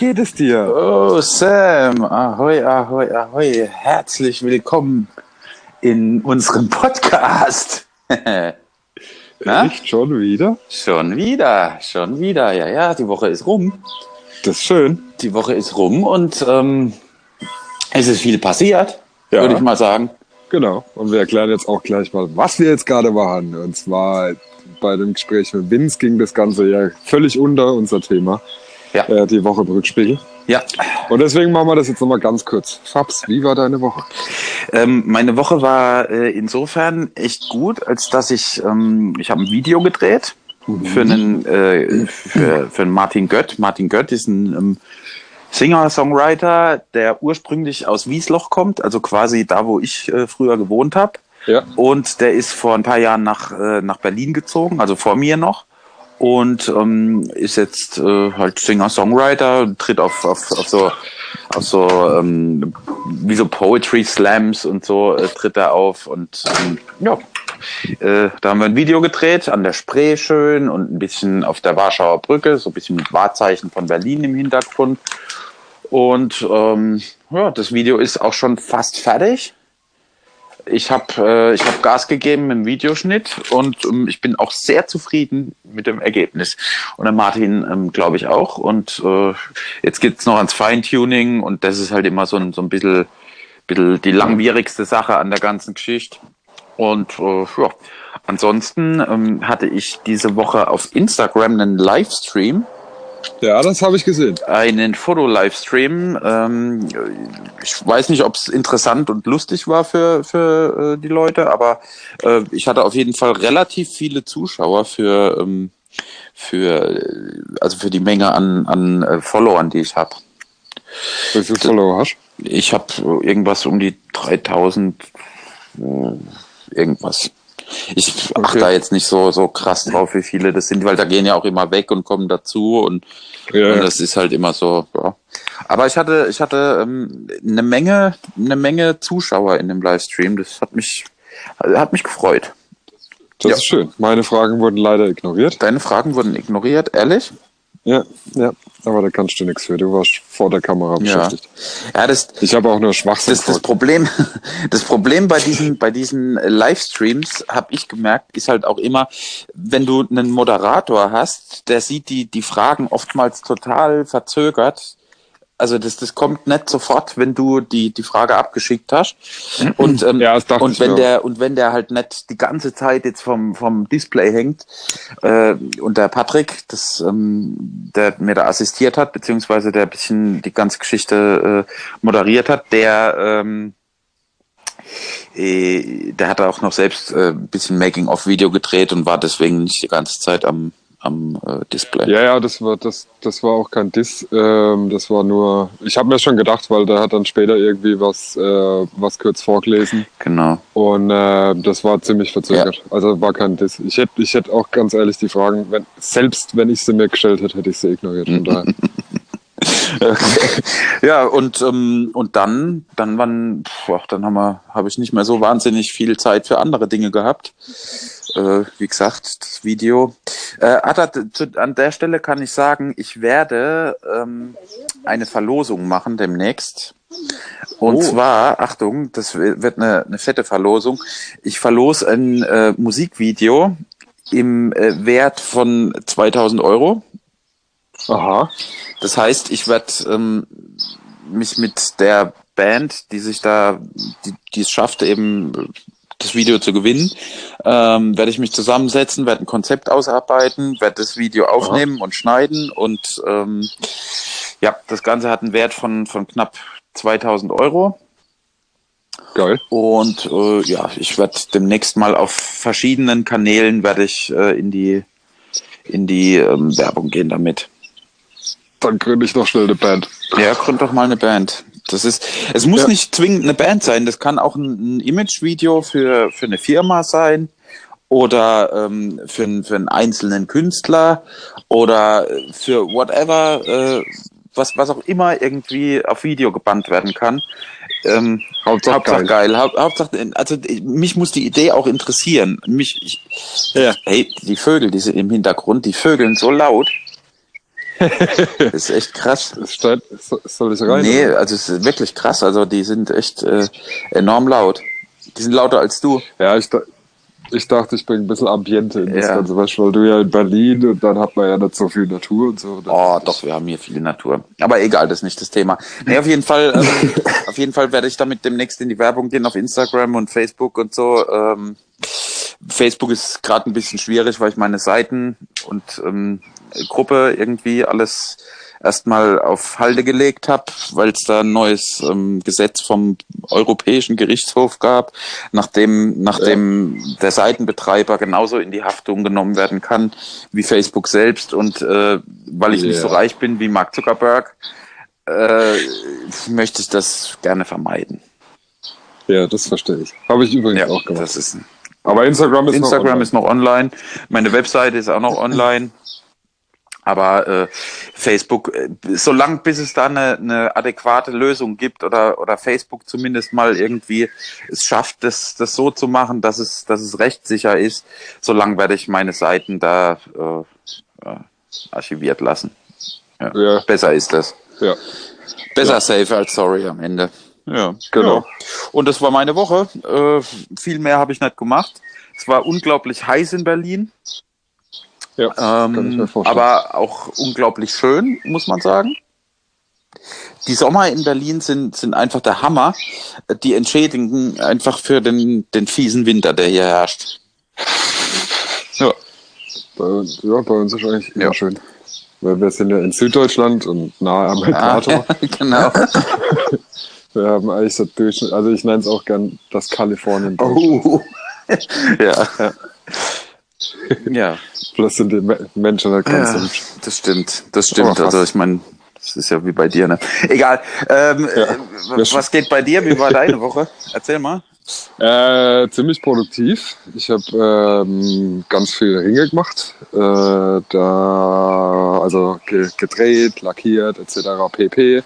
geht es dir? Oh, Sam, ahoi, ahoi, ahoi. Herzlich willkommen in unserem Podcast. Na? Echt schon wieder? Schon wieder, schon wieder. Ja, ja, die Woche ist rum. Das ist schön. Die Woche ist rum und ähm, es ist viel passiert, ja. würde ich mal sagen. Genau. Und wir erklären jetzt auch gleich mal, was wir jetzt gerade machen. Und zwar bei dem Gespräch mit Vince ging das Ganze ja völlig unter unser Thema. Ja. Äh, die Woche im Rückspiegel. Ja. Und deswegen machen wir das jetzt nochmal ganz kurz. Fabs, wie war deine Woche? Ähm, meine Woche war äh, insofern echt gut, als dass ich, ähm, ich habe ein Video gedreht mhm. für einen, äh, für, für einen Martin Gött. Martin Gött ist ein ähm, Singer-Songwriter, der ursprünglich aus Wiesloch kommt, also quasi da, wo ich äh, früher gewohnt habe. Ja. Und der ist vor ein paar Jahren nach, äh, nach Berlin gezogen, also vor mir noch. Und ähm, ist jetzt äh, halt Singer-Songwriter, tritt auf, auf, auf so, auf so ähm, wie so Poetry Slams und so äh, tritt er auf. Und ähm, ja, äh, da haben wir ein Video gedreht an der Spree schön und ein bisschen auf der Warschauer Brücke, so ein bisschen mit Wahrzeichen von Berlin im Hintergrund. Und ähm, ja, das Video ist auch schon fast fertig ich habe äh, ich hab Gas gegeben im Videoschnitt und ähm, ich bin auch sehr zufrieden mit dem Ergebnis. Und der Martin, ähm, glaube ich, auch. Und äh, jetzt geht's noch ans Feintuning und das ist halt immer so ein, so ein bisschen, bisschen die langwierigste Sache an der ganzen Geschichte. Und äh, ja, ansonsten ähm, hatte ich diese Woche auf Instagram einen Livestream ja, das habe ich gesehen. Einen Foto-Livestream. Ähm, ich weiß nicht, ob es interessant und lustig war für, für äh, die Leute, aber äh, ich hatte auf jeden Fall relativ viele Zuschauer für, ähm, für, also für die Menge an, an äh, Followern, die ich habe. Wie viele Follower hast du? Ich habe irgendwas um die 3000 äh, irgendwas. Ich achte okay. da jetzt nicht so, so krass drauf, wie viele das sind, weil da gehen ja auch immer weg und kommen dazu und, ja, und das ist halt immer so, ja. Aber ich hatte, ich hatte ähm, eine Menge, eine Menge Zuschauer in dem Livestream. Das hat mich, hat mich gefreut. Das ja. ist schön. Meine Fragen wurden leider ignoriert. Deine Fragen wurden ignoriert, ehrlich? Ja, ja, aber da kannst du nichts für. Du warst vor der Kamera beschäftigt. Ja, das, ich habe auch nur Schwachsinn. Das, das Problem, das Problem bei diesen, bei diesen Livestreams habe ich gemerkt, ist halt auch immer, wenn du einen Moderator hast, der sieht die die Fragen oftmals total verzögert also das, das kommt nicht sofort, wenn du die, die Frage abgeschickt hast. Und, ähm, ja, und wenn der, und wenn der halt nicht die ganze Zeit jetzt vom, vom Display hängt, äh, und der Patrick, das, ähm, der mir da assistiert hat, beziehungsweise der ein bisschen die ganze Geschichte äh, moderiert hat, der, ähm, äh, der hat auch noch selbst äh, ein bisschen Making-of-Video gedreht und war deswegen nicht die ganze Zeit am, am äh, Display. Ja, ja, das war das, das war auch kein Diss. Ähm, das war nur. Ich habe mir schon gedacht, weil der hat dann später irgendwie was, äh, was kurz vorgelesen. Genau. Und äh, das war ziemlich verzögert. Ja. Also war kein Diss. Ich hätte, ich hätte auch ganz ehrlich die Fragen, wenn, selbst wenn ich sie mir gestellt hätte, hätte ich sie ignoriert. Von daher. Okay. Ja, und, ähm, und dann, dann wann, boah, dann haben wir, habe ich nicht mehr so wahnsinnig viel Zeit für andere Dinge gehabt. Äh, wie gesagt, das Video. Äh, an der Stelle kann ich sagen, ich werde ähm, eine Verlosung machen demnächst. Und oh. zwar, Achtung, das wird eine, eine fette Verlosung. Ich verlose ein äh, Musikvideo im äh, Wert von 2000 Euro. Aha. Das heißt, ich werde ähm, mich mit der Band, die sich da, die, die es schafft, eben das Video zu gewinnen, ähm, werde ich mich zusammensetzen, werde ein Konzept ausarbeiten, werde das Video aufnehmen Aha. und schneiden und ähm, ja, das Ganze hat einen Wert von, von knapp 2000 Euro. Geil. Und äh, ja, ich werde demnächst mal auf verschiedenen Kanälen werde ich äh, in die in die ähm, Werbung gehen damit. Dann gründe ich noch schnell eine Band. Ja, gründ doch mal eine Band. Das ist, es muss ja. nicht zwingend eine Band sein. Das kann auch ein, ein Imagevideo für, für eine Firma sein oder ähm, für, für einen einzelnen Künstler oder für whatever, äh, was, was auch immer irgendwie auf Video gebannt werden kann. Ähm, Hauptsache, Hauptsache geil. geil. Hauptsache, also mich muss die Idee auch interessieren. Mich, ich, ja. hey, die Vögel, die sind im Hintergrund, die vögeln so laut. Das ist echt krass. Steht, soll ich rein? Nee, also es ist wirklich krass. Also die sind echt äh, enorm laut. Die sind lauter als du. Ja, ich, ich dachte, ich bringe ein bisschen Ambiente in das ja. Ganze, weil du ja in Berlin und dann hat man ja nicht so viel Natur und so. Oh, doch, wir haben hier viel Natur. Aber egal, das ist nicht das Thema. Nee, auf jeden Fall, ähm, auf jeden Fall werde ich damit demnächst in die Werbung gehen auf Instagram und Facebook und so. Ähm, Facebook ist gerade ein bisschen schwierig, weil ich meine Seiten und ähm, Gruppe irgendwie alles erstmal auf Halde gelegt habe, weil es da ein neues ähm, Gesetz vom Europäischen Gerichtshof gab, nachdem, nachdem ja. der Seitenbetreiber genauso in die Haftung genommen werden kann wie Facebook selbst. Und äh, weil ich yeah. nicht so reich bin wie Mark Zuckerberg, äh, möchte ich das gerne vermeiden. Ja, das verstehe ich. Habe ich übrigens ja, auch gemacht. Das ist, aber Instagram ist Instagram noch online. ist noch online. Meine Webseite ist auch noch online. Aber äh, Facebook, äh, solange bis es da eine, eine adäquate Lösung gibt oder, oder Facebook zumindest mal irgendwie es schafft, das, das so zu machen, dass es, dass es rechtssicher ist, solange werde ich meine Seiten da äh, archiviert lassen. Ja. ja. Besser ist das. Ja. Besser ja. safe als sorry am Ende. Ja, genau. Und das war meine Woche. Äh, viel mehr habe ich nicht gemacht. Es war unglaublich heiß in Berlin. Ja, ähm, aber auch unglaublich schön, muss man sagen. Die Sommer in Berlin sind, sind einfach der Hammer. Die entschädigen einfach für den, den fiesen Winter, der hier herrscht. Ja. Bei, ja, bei uns ist eigentlich immer ja. schön. Weil wir sind ja in Süddeutschland und nahe am Äquator. Ah, genau. wir haben eigentlich so Durchschnitt, also ich nenne es auch gern das Kalifornien. Oh. ja. ja. Ja. Vielleicht sind die Menschen halt ganz ja, Das stimmt, das stimmt. Oh, also ich meine, das ist ja wie bei dir, ne? Egal. Ähm, ja, äh, was geht bei dir? Wie war deine Woche? Erzähl mal. Äh, ziemlich produktiv. Ich habe ähm, ganz viele Ringe gemacht. Äh, da, also ge gedreht, lackiert etc. pp.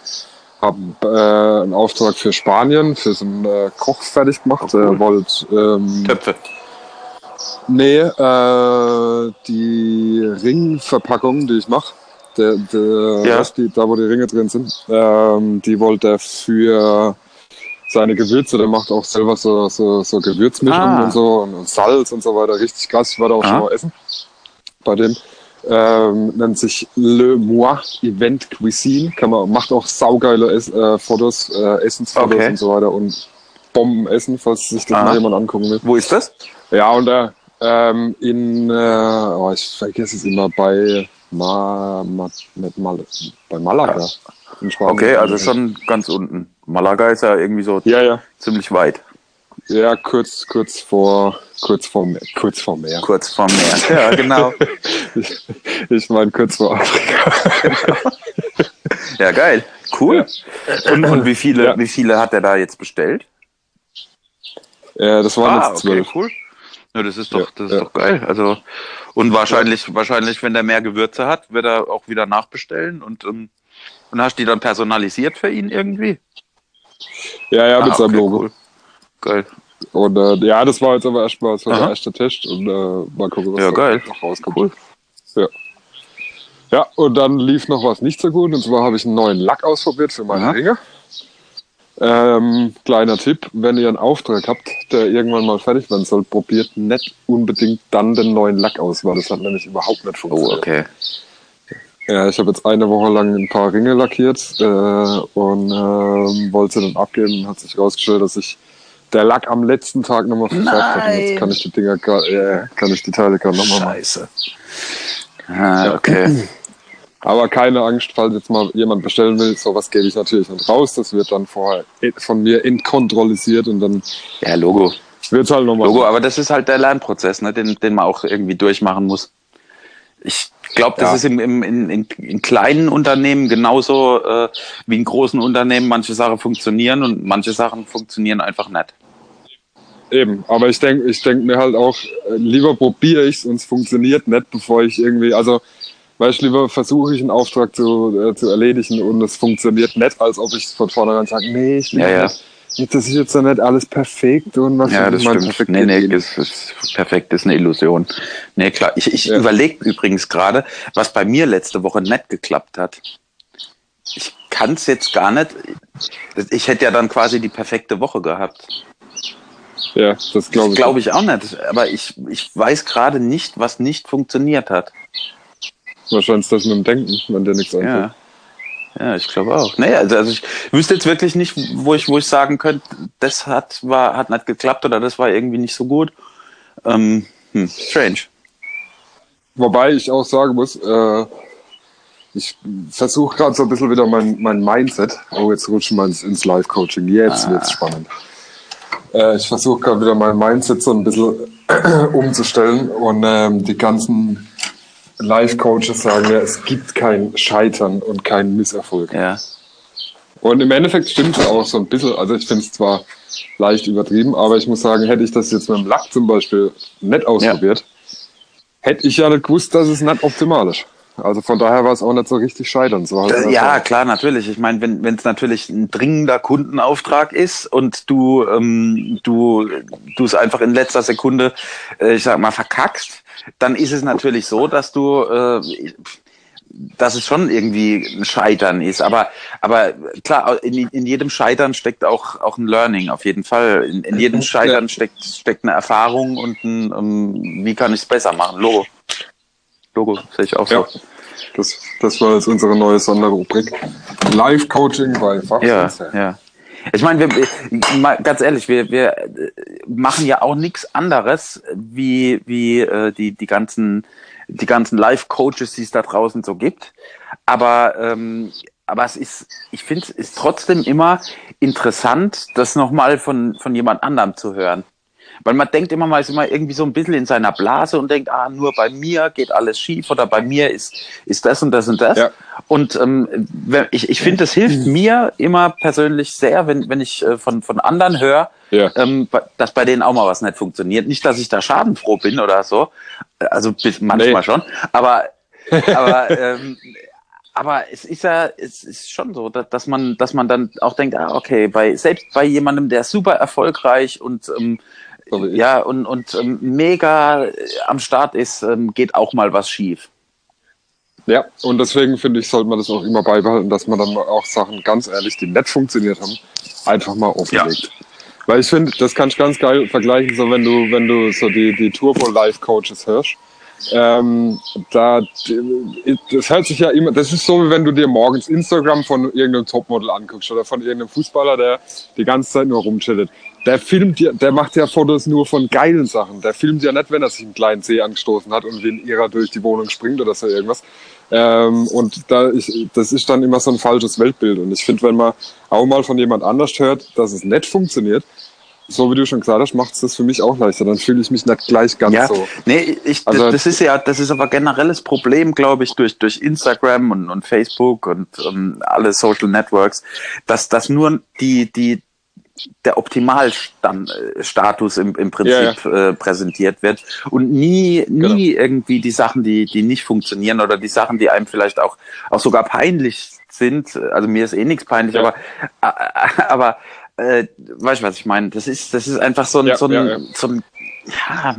Habe äh, einen Auftrag für Spanien, für so einen äh, Koch fertig gemacht. Oh, cool. Er wollte ähm, Töpfe. Nee, äh, die Ringverpackung, die ich mache, der, der ja. die, da wo die Ringe drin sind, ähm, die wollte er für seine Gewürze, der macht auch selber so, so, so Gewürzmischungen ah. und so und, Salz und so weiter, richtig krass. Ich war da auch ah. schon mal essen bei dem. Ähm, nennt sich Le Moi Event Cuisine. Kann man, macht auch saugeile Ess, äh, Fotos, äh, Essensfotos okay. und so weiter und Bombenessen, falls sich das ah. mal jemand angucken will. Wo ist das? Ja, und da ähm, in, äh, oh, ich vergesse es immer, bei, Ma, Ma, mit Mal, bei Malaga. Spanien. Okay, also schon ganz unten. Malaga ist ja irgendwie so ja, ja. ziemlich weit. Ja, kurz, kurz vor, kurz vor, kurz vor Meer. Kurz vor Meer, ja, genau. ich, ich meine kurz vor Afrika. ja, geil. Cool. Ja. Und, und wie viele, ja. wie viele hat er da jetzt bestellt? Ja, das waren ah, jetzt zwölf. Okay, cool. Ja, das ist doch, das ist doch geil. Also und wahrscheinlich, wahrscheinlich, wenn der mehr Gewürze hat, wird er auch wieder nachbestellen und ähm, und hast die dann personalisiert für ihn irgendwie? Ja, ja, ah, mit seinem okay, Logo. Cool. Geil. Und äh, ja, das war jetzt aber erstmal so der erste Test und äh, mal gucken, was ja, da noch rauskommt. Cool. Ja. Ja, und dann lief noch was nicht so gut. Und zwar habe ich einen neuen Lack ausprobiert für meine Aha. Ringe. Ähm, kleiner Tipp, wenn ihr einen Auftrag habt, der irgendwann mal fertig werden soll, probiert nicht unbedingt dann den neuen Lack aus, weil das hat nämlich überhaupt nicht funktioniert. Oh, okay. Ja, ich habe jetzt eine Woche lang ein paar Ringe lackiert äh, und äh, wollte sie dann abgeben und hat sich herausgestellt, dass ich der Lack am letzten Tag nochmal hat. Und jetzt kann ich die Dinger äh, kann ich die Teile gerade nochmal machen. Scheiße. Ah, okay. Aber keine Angst, falls jetzt mal jemand bestellen will, sowas gebe ich natürlich nicht raus. Das wird dann vorher von mir entkontrollisiert und dann. Ja, Logo. Wird halt nochmal. Logo, aber das ist halt der Lernprozess, ne, den, den man auch irgendwie durchmachen muss. Ich glaube, das ja. ist im, im, in, in, in kleinen Unternehmen genauso äh, wie in großen Unternehmen. Manche Sachen funktionieren und manche Sachen funktionieren einfach nicht. Eben, aber ich denke ich denk mir halt auch, äh, lieber probiere ich es und es funktioniert nicht, bevor ich irgendwie, also Weißt du, lieber versuche ich einen Auftrag zu, äh, zu erledigen und es funktioniert nicht, als ob ich von vornherein sage, nee, ich will ja, ja. das ist jetzt noch nicht alles perfekt und was Ja, das stimmt. Nee, nee, ist, ist perfekt ist eine Illusion. Nee, klar. Ich, ich ja. überlege übrigens gerade, was bei mir letzte Woche nett geklappt hat. Ich kann es jetzt gar nicht. Ich hätte ja dann quasi die perfekte Woche gehabt. Ja, das glaube ich. Glaube ich auch nicht. Aber ich, ich weiß gerade nicht, was nicht funktioniert hat. Wahrscheinlich das mit dem Denken, wenn dir nichts einfällt. Ja. Ja, ich glaube auch. Naja, also, also ich wüsste jetzt wirklich nicht, wo ich, wo ich sagen könnte, das hat, war, hat nicht geklappt oder das war irgendwie nicht so gut. Ähm, hm, strange. Wobei ich auch sagen muss, äh, ich versuche gerade so ein bisschen wieder mein, mein Mindset. Oh, jetzt rutschen wir ins, ins Live-Coaching. Jetzt ah. wird's spannend. Äh, ich versuche gerade wieder mein Mindset so ein bisschen umzustellen und ähm, die ganzen Life-Coaches sagen ja, es gibt kein Scheitern und kein Misserfolg. Ja. Und im Endeffekt stimmt es auch so ein bisschen. Also ich finde es zwar leicht übertrieben, aber ich muss sagen, hätte ich das jetzt mit dem Lack zum Beispiel nicht ausprobiert, ja. hätte ich ja nicht gewusst, dass es nicht optimal ist. Also von daher war es auch nicht so richtig scheitern. So halt ja, klar, natürlich. Ich meine, wenn es natürlich ein dringender Kundenauftrag ist und du ähm, du du es einfach in letzter Sekunde, äh, ich sag mal, verkackst, dann ist es natürlich so, dass du äh, dass es schon irgendwie ein Scheitern ist. Aber, aber klar, in, in jedem Scheitern steckt auch, auch ein Learning, auf jeden Fall. In, in jedem Scheitern steckt, steckt eine Erfahrung und ein, um, ähm, wie kann ich es besser machen? Logo. Logo, sehe ich auch so. Ja, das, das war jetzt unsere neue Sonderrubrik. Live-Coaching bei Fachsensei. Ja, ja. Ich meine, wir, ganz ehrlich, wir, wir äh, machen ja auch nichts anderes wie, wie äh, die, die ganzen, die ganzen Live-Coaches, die es da draußen so gibt. Aber, ähm, aber es ist, ich finde, es ist trotzdem immer interessant, das nochmal von, von jemand anderem zu hören. Weil man denkt immer, man ist immer irgendwie so ein bisschen in seiner Blase und denkt, ah, nur bei mir geht alles schief oder bei mir ist, ist das und das und das. Ja. Und ähm, ich, ich finde, es hilft mir immer persönlich sehr, wenn, wenn ich äh, von, von anderen höre, ja. ähm, dass bei denen auch mal was nicht funktioniert. Nicht, dass ich da schadenfroh bin oder so. Also manchmal nee. schon. Aber, aber ähm, aber es ist ja, es ist schon so, dass man, dass man dann auch denkt, ah, okay, bei selbst bei jemandem, der super erfolgreich und ähm, ja, und, und ähm, mega äh, am Start ist, ähm, geht auch mal was schief. Ja, und deswegen finde ich, sollte man das auch immer beibehalten, dass man dann auch Sachen, ganz ehrlich, die nicht funktioniert haben, einfach mal offenlegt. Ja. Weil ich finde, das kannst du ganz geil vergleichen, so wenn du, wenn du so die, die Turbo Life Coaches hörst. Ähm, da, das hört sich ja immer, das ist so, wie wenn du dir morgens Instagram von irgendeinem Topmodel anguckst oder von irgendeinem Fußballer, der die ganze Zeit nur rumchillet der filmt ja, der macht ja Fotos nur von geilen Sachen. Der filmt ja nicht, wenn er sich einen kleinen See angestoßen hat und wie ein Irrer durch die Wohnung springt oder so irgendwas. Ähm, und da ich, das ist dann immer so ein falsches Weltbild. Und ich finde, wenn man auch mal von jemand anders hört, dass es nicht funktioniert, so wie du schon gesagt hast, macht es das für mich auch leichter. Dann fühle ich mich nicht gleich ganz ja, so. Nee, ich, also, das ist ja, das ist aber generelles Problem, glaube ich, durch, durch Instagram und, und Facebook und, und alle Social Networks, dass, dass nur die, die, der Optimalstatus im, im Prinzip ja, ja. Äh, präsentiert wird und nie, nie genau. irgendwie die Sachen, die, die nicht funktionieren oder die Sachen, die einem vielleicht auch, auch sogar peinlich sind. Also mir ist eh nichts peinlich, ja. aber, aber äh, weißt du, was ich meine? Das ist, das ist einfach so ein, so ein, so ein ja,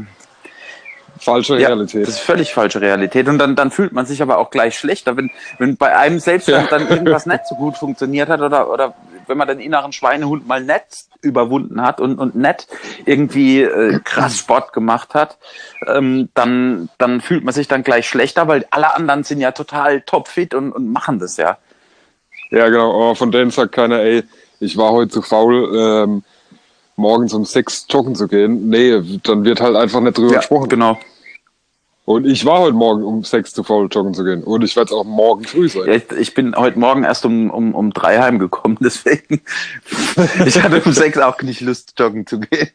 falsche Realität. Ja, das ist völlig falsche Realität. Und dann, dann fühlt man sich aber auch gleich schlechter, wenn, wenn bei einem selbst ja. dann irgendwas nicht so gut funktioniert hat oder, oder wenn man den inneren Schweinehund mal nett überwunden hat und, und nett irgendwie äh, krass Sport gemacht hat, ähm, dann, dann fühlt man sich dann gleich schlechter, weil alle anderen sind ja total topfit und, und machen das ja. Ja, genau. Aber von denen sagt keiner, ey, ich war heute zu faul, ähm, morgens um sechs joggen zu gehen. Nee, dann wird halt einfach nicht drüber ja, gesprochen. Genau. Und ich war heute Morgen um sechs zu faul, joggen zu gehen. Und ich werde es auch morgen früh sein. Ja, ich, ich, bin heute Morgen erst um, um, um drei heimgekommen, deswegen. ich hatte um sechs auch nicht Lust, joggen zu gehen.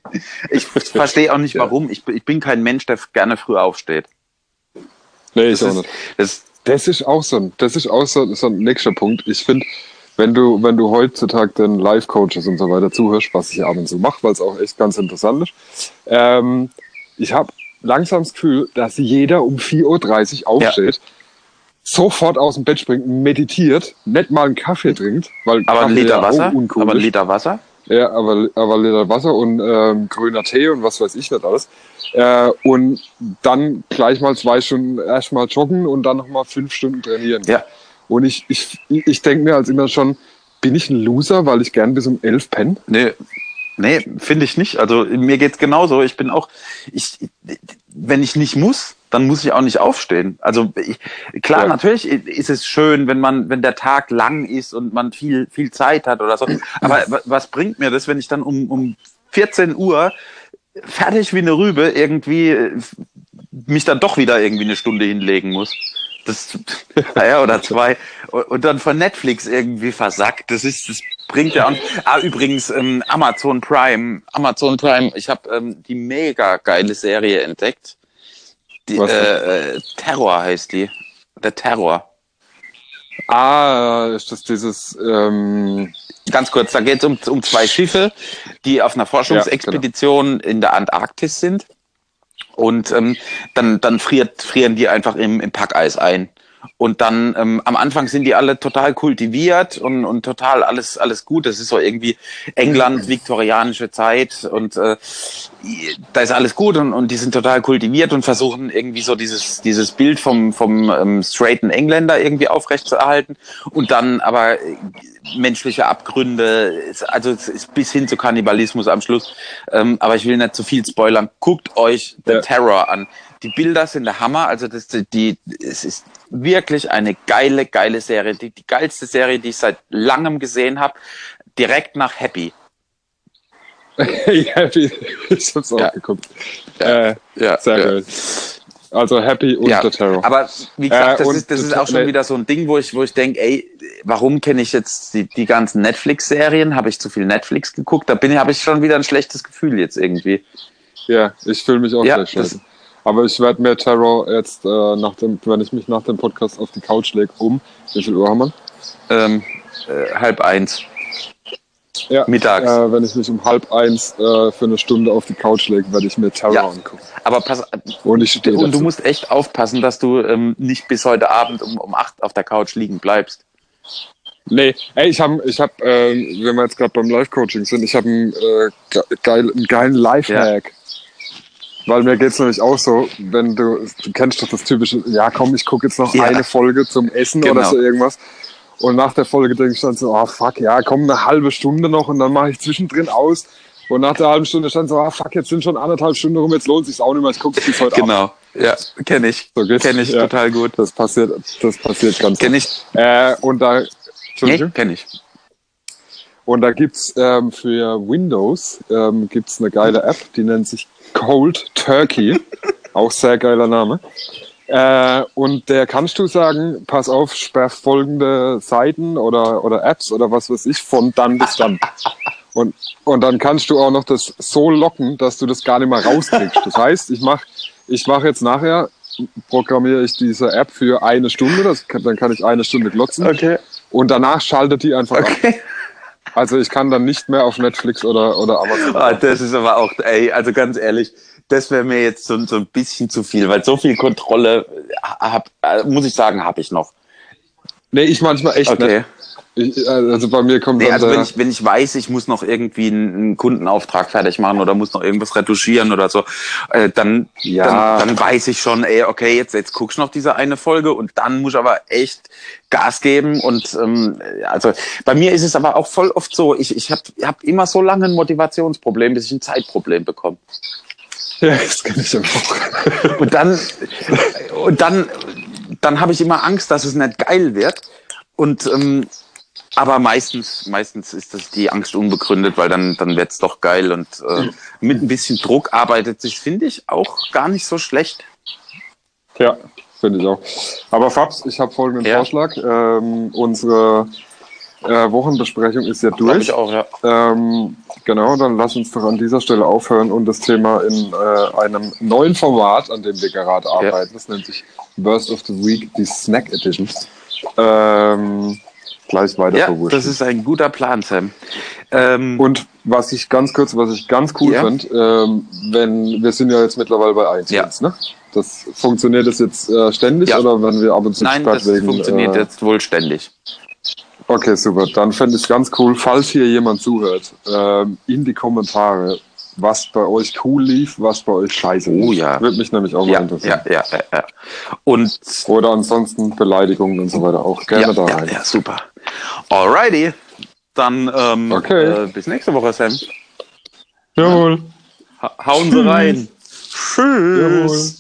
Ich verstehe auch nicht, warum. Ja. Ich, ich bin kein Mensch, der gerne früh aufsteht. Nee, ich das auch ist, nicht. Das, das ist auch so ein, das ist auch so, so ein nächster Punkt. Ich finde, wenn du, wenn du heutzutage den Live-Coaches und so weiter zuhörst, was ich ab und zu mache, weil es auch echt ganz interessant ist, ähm, ich habe langsam das Gefühl, dass jeder um 4.30 Uhr aufsteht, ja. sofort aus dem Bett springt, meditiert, nicht mal einen Kaffee trinkt, weil aber Kaffee ein Liter Wasser, aber ein Liter Wasser. Ja, aber, aber Liter Wasser und ähm, grüner Tee und was weiß ich nicht alles. Äh, und dann gleich mal zwei Stunden erstmal joggen und dann nochmal fünf Stunden trainieren. Ja. Und ich, ich, ich denke mir als immer schon, bin ich ein Loser, weil ich gern bis um elf penne? Nee, nee, finde ich nicht. Also mir geht's genauso. Ich bin auch, ich, wenn ich nicht muss, dann muss ich auch nicht aufstehen. Also ich, klar, ja. natürlich ist es schön, wenn man, wenn der Tag lang ist und man viel, viel Zeit hat oder so. Aber was bringt mir das, wenn ich dann um, um 14 Uhr fertig wie eine Rübe irgendwie äh, mich dann doch wieder irgendwie eine Stunde hinlegen muss? Das, naja, oder zwei. Und dann von Netflix irgendwie versackt. Das ist, das bringt ja auch. Ah, übrigens, ähm, Amazon Prime. Amazon Prime, ich habe ähm, die mega geile Serie entdeckt. Die, äh, äh, Terror heißt die. Der Terror. Ah, ist das dieses. Ähm Ganz kurz, da geht es um, um zwei Schiffe, die auf einer Forschungsexpedition ja, genau. in der Antarktis sind. Und ähm, dann, dann friert, frieren die einfach im, im Packeis ein. Und dann ähm, am Anfang sind die alle total kultiviert und, und total alles, alles gut. Das ist so irgendwie England, viktorianische Zeit und äh, da ist alles gut und, und die sind total kultiviert und versuchen irgendwie so dieses, dieses Bild vom, vom ähm, straighten Engländer irgendwie aufrechtzuerhalten. Und dann aber menschliche Abgründe, also bis hin zu Kannibalismus am Schluss. Ähm, aber ich will nicht zu viel spoilern. Guckt euch The ja. Terror an. Die Bilder sind der Hammer. Also das, die, es ist wirklich eine geile, geile Serie. Die, die geilste Serie, die ich seit langem gesehen habe. Direkt nach Happy. Happy, ich hab's auch ja. geguckt. Ja. Äh, ja. Sehr ja. geil. Also Happy und ja, The Terror. Aber wie gesagt, das, äh, ist, das ist auch schon wieder so ein Ding, wo ich, wo ich denke, ey, warum kenne ich jetzt die, die ganzen Netflix-Serien? Habe ich zu viel Netflix geguckt? Da bin ich, habe ich schon wieder ein schlechtes Gefühl jetzt irgendwie. Ja, ich fühle mich auch ja, gleich scheiße. Aber ich werde mir Terror jetzt, äh, nach dem, wenn ich mich nach dem Podcast auf die Couch lege, um. Wie viel Uhr haben wir? Ähm, äh, halb eins. Ja, mittags. Äh, wenn ich mich um halb eins äh, für eine Stunde auf die Couch lege, werde ich mir Terror ja, angucken. Aber pass und, ich und du musst echt aufpassen, dass du ähm, nicht bis heute Abend um, um acht auf der Couch liegen bleibst. Nee, ey, ich habe, ich hab, äh, wenn wir jetzt gerade beim Live-Coaching sind, ich habe einen, äh, geil, einen geilen Live-Hack. Ja. Weil mir geht es nämlich auch so, wenn du, du kennst doch das typische, ja komm, ich gucke jetzt noch ja. eine Folge zum Essen genau. oder so irgendwas. Und nach der Folge denke ich dann so, ah oh, fuck, ja, komm, eine halbe Stunde noch und dann mache ich zwischendrin aus. Und nach der halben Stunde stand so, ah fuck, jetzt sind schon anderthalb Stunden rum, jetzt lohnt sich auch nicht mehr, ich gucke es bis heute Genau, ab. ja, kenne ich. So kenne ich ja. total gut. Das passiert, das passiert ganz Kenn ich. Äh, und da, nee, kenne ich. Und da gibt's ähm, für Windows ähm, gibt's eine geile App, die nennt sich Cold Turkey. auch sehr geiler Name. Äh, und der kannst du sagen, pass auf, sperr folgende Seiten oder, oder Apps oder was weiß ich von dann bis dann. Und, und dann kannst du auch noch das so locken, dass du das gar nicht mehr rauskriegst. Das heißt, ich mache ich mach jetzt nachher, programmiere ich diese App für eine Stunde, das, dann kann ich eine Stunde glotzen. Okay. Und danach schaltet die einfach okay. ab. Also ich kann dann nicht mehr auf Netflix oder, oder Amazon. Ah, das ist aber auch, ey, also ganz ehrlich, das wäre mir jetzt so, so ein bisschen zu viel, weil so viel Kontrolle hab, äh, muss ich sagen, habe ich noch. Nee, ich manchmal echt okay. nicht. Ich, also bei mir kommt nee, dann also wenn ich, wenn ich weiß, ich muss noch irgendwie einen, Kundenauftrag fertig machen oder muss noch irgendwas retuschieren oder so, äh, dann, ja. dann, dann weiß ich schon, ey, okay, jetzt, jetzt guckst du noch diese eine Folge und dann muss ich aber echt Gas geben und ähm, also bei mir ist es aber auch voll oft so, ich, ich habe hab immer so lange ein Motivationsproblem, bis ich ein Zeitproblem bekomme. Ja, das kann ich aber auch. Und dann, und dann, dann habe ich immer Angst, dass es nicht geil wird. Und ähm, aber meistens, meistens ist das die Angst unbegründet, weil dann, dann wird's doch geil und äh, mit ein bisschen Druck arbeitet sich, finde ich, auch gar nicht so schlecht. Ja, finde ich auch. Aber Fabs, ich habe folgenden ja. Vorschlag. Ähm, unsere äh, Wochenbesprechung ist ja durch. Ich auch, ja. Ähm, genau, dann lass uns doch an dieser Stelle aufhören und das Thema in äh, einem neuen Format, an dem wir gerade arbeiten, ja. das nennt sich Burst of the Week, die Snack Edition, ähm, gleich weiter ja. Das ist ein guter Plan, Sam. Ähm, und was ich ganz kurz, was ich ganz cool ja. finde, ähm, wenn wir sind ja jetzt mittlerweile bei 1 ja. ne? Das funktioniert das jetzt äh, ständig ja. oder wenn wir ab und zu Nein, das wegen, funktioniert äh, jetzt wohl ständig. Okay, super. Dann fände ich es ganz cool, falls hier jemand zuhört, ähm, in die Kommentare, was bei euch cool lief, was bei euch scheiße lief. Oh ja. Würde mich nämlich auch ja, mal interessieren. Ja, ja, ja, Und Oder ansonsten Beleidigungen und so weiter auch gerne ja, da rein. Ja, ja, super. Alrighty. Dann ähm, okay. äh, bis nächste Woche, Sam. Jawohl. Ha hauen Sie rein. Tschüss. Jawohl.